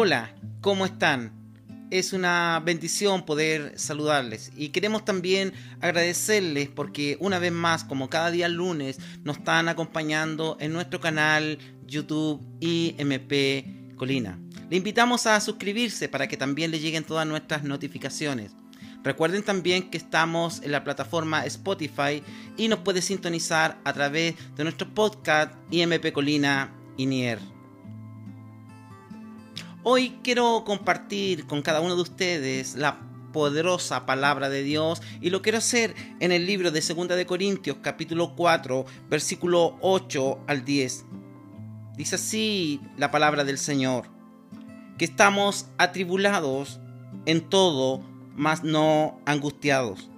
Hola, ¿cómo están? Es una bendición poder saludarles y queremos también agradecerles porque una vez más, como cada día lunes, nos están acompañando en nuestro canal YouTube IMP Colina. Le invitamos a suscribirse para que también le lleguen todas nuestras notificaciones. Recuerden también que estamos en la plataforma Spotify y nos puede sintonizar a través de nuestro podcast IMP Colina Inier. Hoy quiero compartir con cada uno de ustedes la poderosa palabra de Dios y lo quiero hacer en el libro de 2 de Corintios capítulo 4 versículo 8 al 10. Dice así la palabra del Señor, que estamos atribulados en todo, mas no angustiados,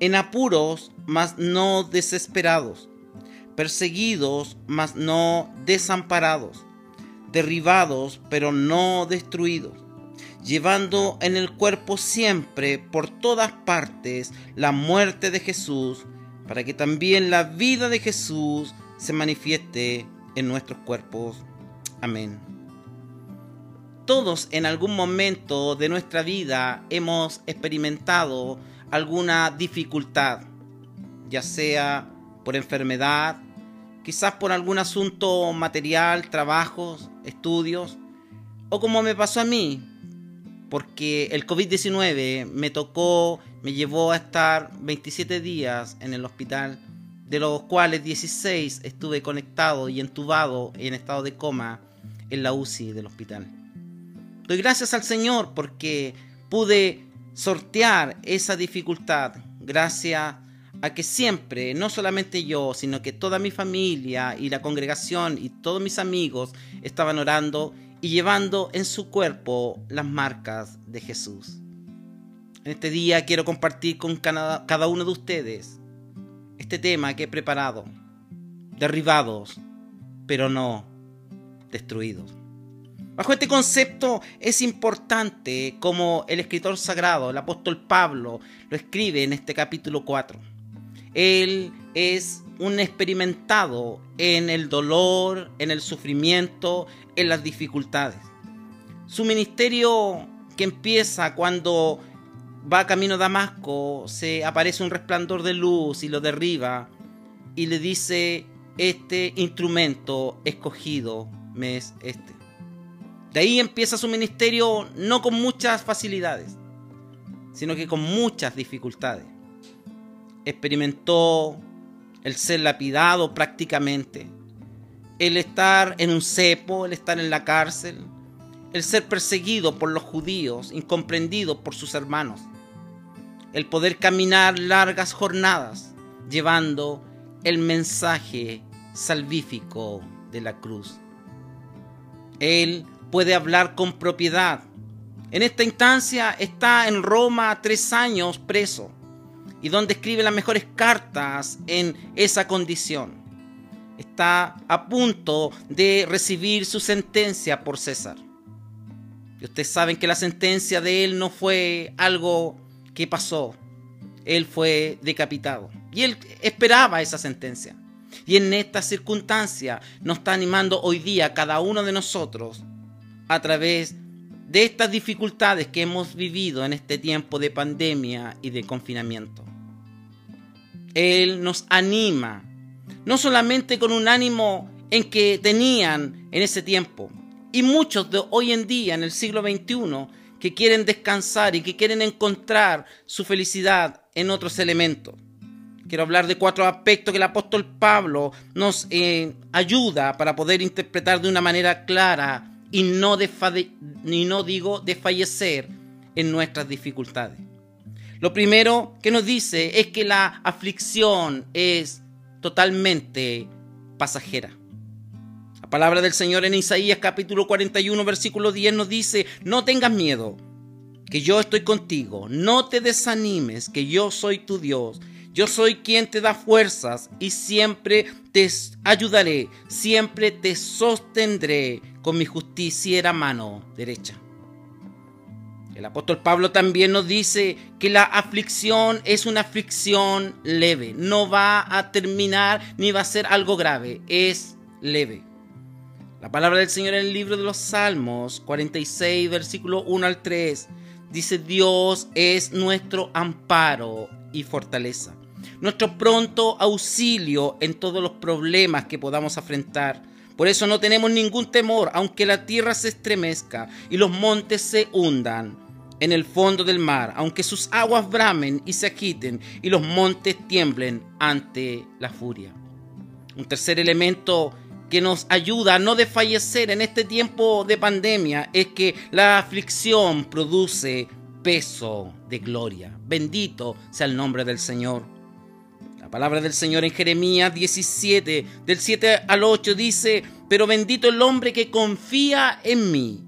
en apuros, mas no desesperados, perseguidos, mas no desamparados derribados pero no destruidos, llevando en el cuerpo siempre por todas partes la muerte de Jesús, para que también la vida de Jesús se manifieste en nuestros cuerpos. Amén. Todos en algún momento de nuestra vida hemos experimentado alguna dificultad, ya sea por enfermedad, quizás por algún asunto material, trabajos, estudios, o como me pasó a mí, porque el COVID-19 me tocó, me llevó a estar 27 días en el hospital, de los cuales 16 estuve conectado y entubado en estado de coma en la UCI del hospital. Doy gracias al Señor porque pude sortear esa dificultad gracias a que siempre, no solamente yo, sino que toda mi familia y la congregación y todos mis amigos estaban orando y llevando en su cuerpo las marcas de Jesús. En este día quiero compartir con cada uno de ustedes este tema que he preparado. Derribados, pero no destruidos. Bajo este concepto es importante como el escritor sagrado, el apóstol Pablo, lo escribe en este capítulo 4 él es un experimentado en el dolor, en el sufrimiento, en las dificultades. Su ministerio que empieza cuando va camino a Damasco, se aparece un resplandor de luz y lo derriba y le dice, este instrumento escogido me es este. De ahí empieza su ministerio no con muchas facilidades, sino que con muchas dificultades experimentó el ser lapidado prácticamente, el estar en un cepo, el estar en la cárcel, el ser perseguido por los judíos, incomprendido por sus hermanos, el poder caminar largas jornadas llevando el mensaje salvífico de la cruz. Él puede hablar con propiedad. En esta instancia está en Roma tres años preso y donde escribe las mejores cartas en esa condición. Está a punto de recibir su sentencia por César. Y ustedes saben que la sentencia de él no fue algo que pasó. Él fue decapitado. Y él esperaba esa sentencia. Y en esta circunstancia nos está animando hoy día cada uno de nosotros a través de estas dificultades que hemos vivido en este tiempo de pandemia y de confinamiento. Él nos anima, no solamente con un ánimo en que tenían en ese tiempo, y muchos de hoy en día, en el siglo XXI, que quieren descansar y que quieren encontrar su felicidad en otros elementos. Quiero hablar de cuatro aspectos que el apóstol Pablo nos eh, ayuda para poder interpretar de una manera clara y no, y no digo desfallecer en nuestras dificultades. Lo primero que nos dice es que la aflicción es totalmente pasajera. La palabra del Señor en Isaías capítulo 41 versículo 10 nos dice, no tengas miedo, que yo estoy contigo, no te desanimes, que yo soy tu Dios, yo soy quien te da fuerzas y siempre te ayudaré, siempre te sostendré con mi justiciera mano derecha. El apóstol Pablo también nos dice que la aflicción es una aflicción leve, no va a terminar ni va a ser algo grave, es leve. La palabra del Señor en el libro de los Salmos 46, versículo 1 al 3, dice Dios es nuestro amparo y fortaleza, nuestro pronto auxilio en todos los problemas que podamos afrontar. Por eso no tenemos ningún temor, aunque la tierra se estremezca y los montes se hundan en el fondo del mar, aunque sus aguas bramen y se agiten y los montes tiemblen ante la furia. Un tercer elemento que nos ayuda a no desfallecer en este tiempo de pandemia es que la aflicción produce peso de gloria. Bendito sea el nombre del Señor. La palabra del Señor en Jeremías 17, del 7 al 8 dice, pero bendito el hombre que confía en mí,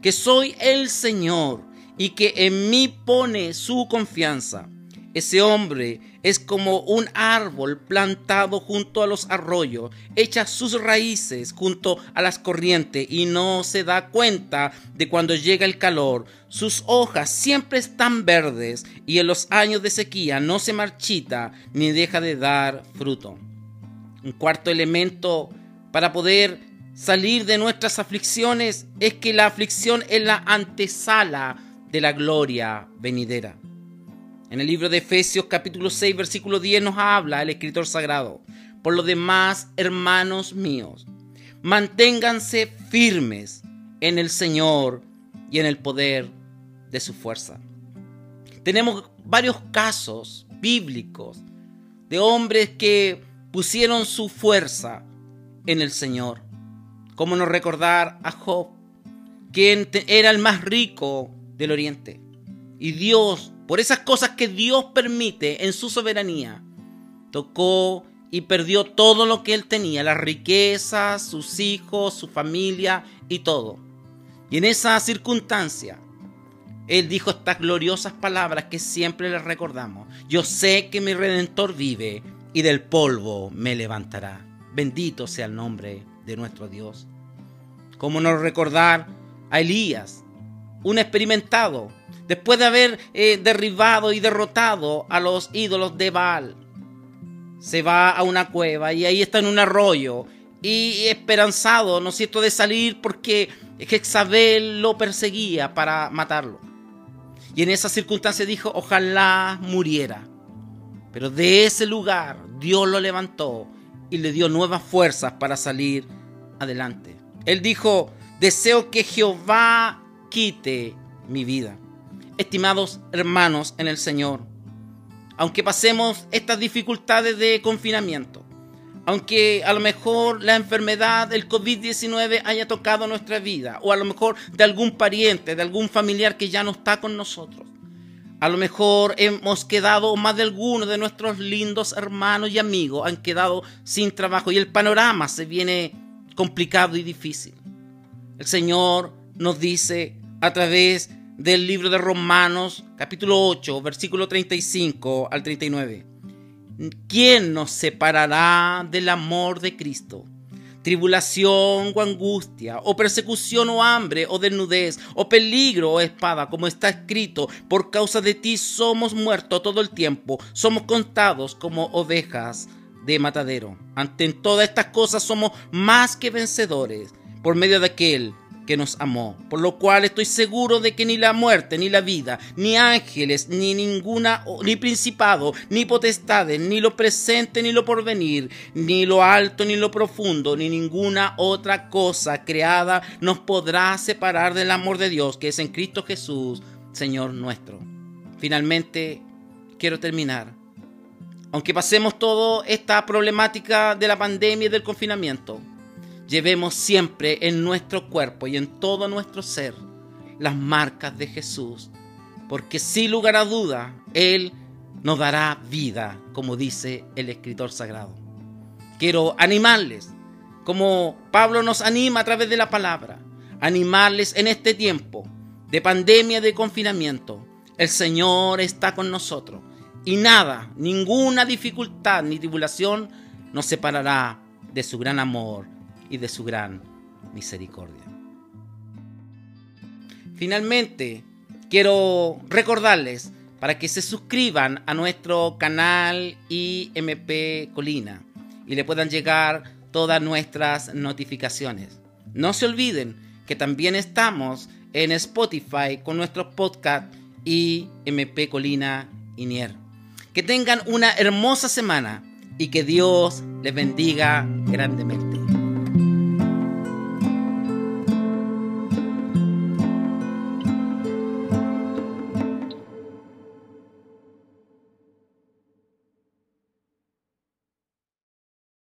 que soy el Señor y que en mí pone su confianza. Ese hombre es como un árbol plantado junto a los arroyos, echa sus raíces junto a las corrientes y no se da cuenta de cuando llega el calor. Sus hojas siempre están verdes y en los años de sequía no se marchita ni deja de dar fruto. Un cuarto elemento para poder salir de nuestras aflicciones es que la aflicción es la antesala de la gloria venidera. En el libro de Efesios capítulo 6 versículo 10 nos habla el escritor sagrado. Por lo demás, hermanos míos, manténganse firmes en el Señor y en el poder de su fuerza. Tenemos varios casos bíblicos de hombres que pusieron su fuerza en el Señor. Como nos recordar a Job, quien era el más rico del oriente. Y Dios por esas cosas que Dios permite en su soberanía, tocó y perdió todo lo que él tenía, las riquezas, sus hijos, su familia y todo. Y en esa circunstancia, él dijo estas gloriosas palabras que siempre le recordamos. Yo sé que mi redentor vive y del polvo me levantará. Bendito sea el nombre de nuestro Dios. ¿Cómo no recordar a Elías, un experimentado, después de haber eh, derribado y derrotado a los ídolos de Baal. Se va a una cueva y ahí está en un arroyo y esperanzado, ¿no es cierto?, de salir porque Jezabel lo perseguía para matarlo. Y en esa circunstancia dijo, ojalá muriera. Pero de ese lugar Dios lo levantó y le dio nuevas fuerzas para salir adelante. Él dijo, deseo que Jehová quite mi vida estimados hermanos en el Señor, aunque pasemos estas dificultades de confinamiento, aunque a lo mejor la enfermedad del COVID-19 haya tocado nuestra vida, o a lo mejor de algún pariente, de algún familiar que ya no está con nosotros, a lo mejor hemos quedado, más de algunos de nuestros lindos hermanos y amigos han quedado sin trabajo y el panorama se viene complicado y difícil. El Señor nos dice a través de del libro de Romanos, capítulo 8, versículo 35 al 39. ¿Quién nos separará del amor de Cristo? Tribulación o angustia, o persecución o hambre, o desnudez, o peligro o espada, como está escrito, por causa de ti somos muertos todo el tiempo, somos contados como ovejas de matadero. Ante todas estas cosas somos más que vencedores por medio de aquel que nos amó, por lo cual estoy seguro de que ni la muerte, ni la vida, ni ángeles, ni ninguna, ni principado, ni potestades, ni lo presente, ni lo porvenir, ni lo alto, ni lo profundo, ni ninguna otra cosa creada nos podrá separar del amor de Dios que es en Cristo Jesús, Señor nuestro. Finalmente, quiero terminar. Aunque pasemos toda esta problemática de la pandemia y del confinamiento, llevemos siempre en nuestro cuerpo y en todo nuestro ser las marcas de Jesús, porque sin lugar a duda, Él nos dará vida, como dice el escritor sagrado. Quiero animarles, como Pablo nos anima a través de la palabra, animarles en este tiempo de pandemia, de confinamiento. El Señor está con nosotros y nada, ninguna dificultad ni tribulación nos separará de su gran amor y de su gran misericordia. Finalmente, quiero recordarles para que se suscriban a nuestro canal IMP Colina y le puedan llegar todas nuestras notificaciones. No se olviden que también estamos en Spotify con nuestros podcasts y MP Colina Inier. Que tengan una hermosa semana y que Dios les bendiga grandemente.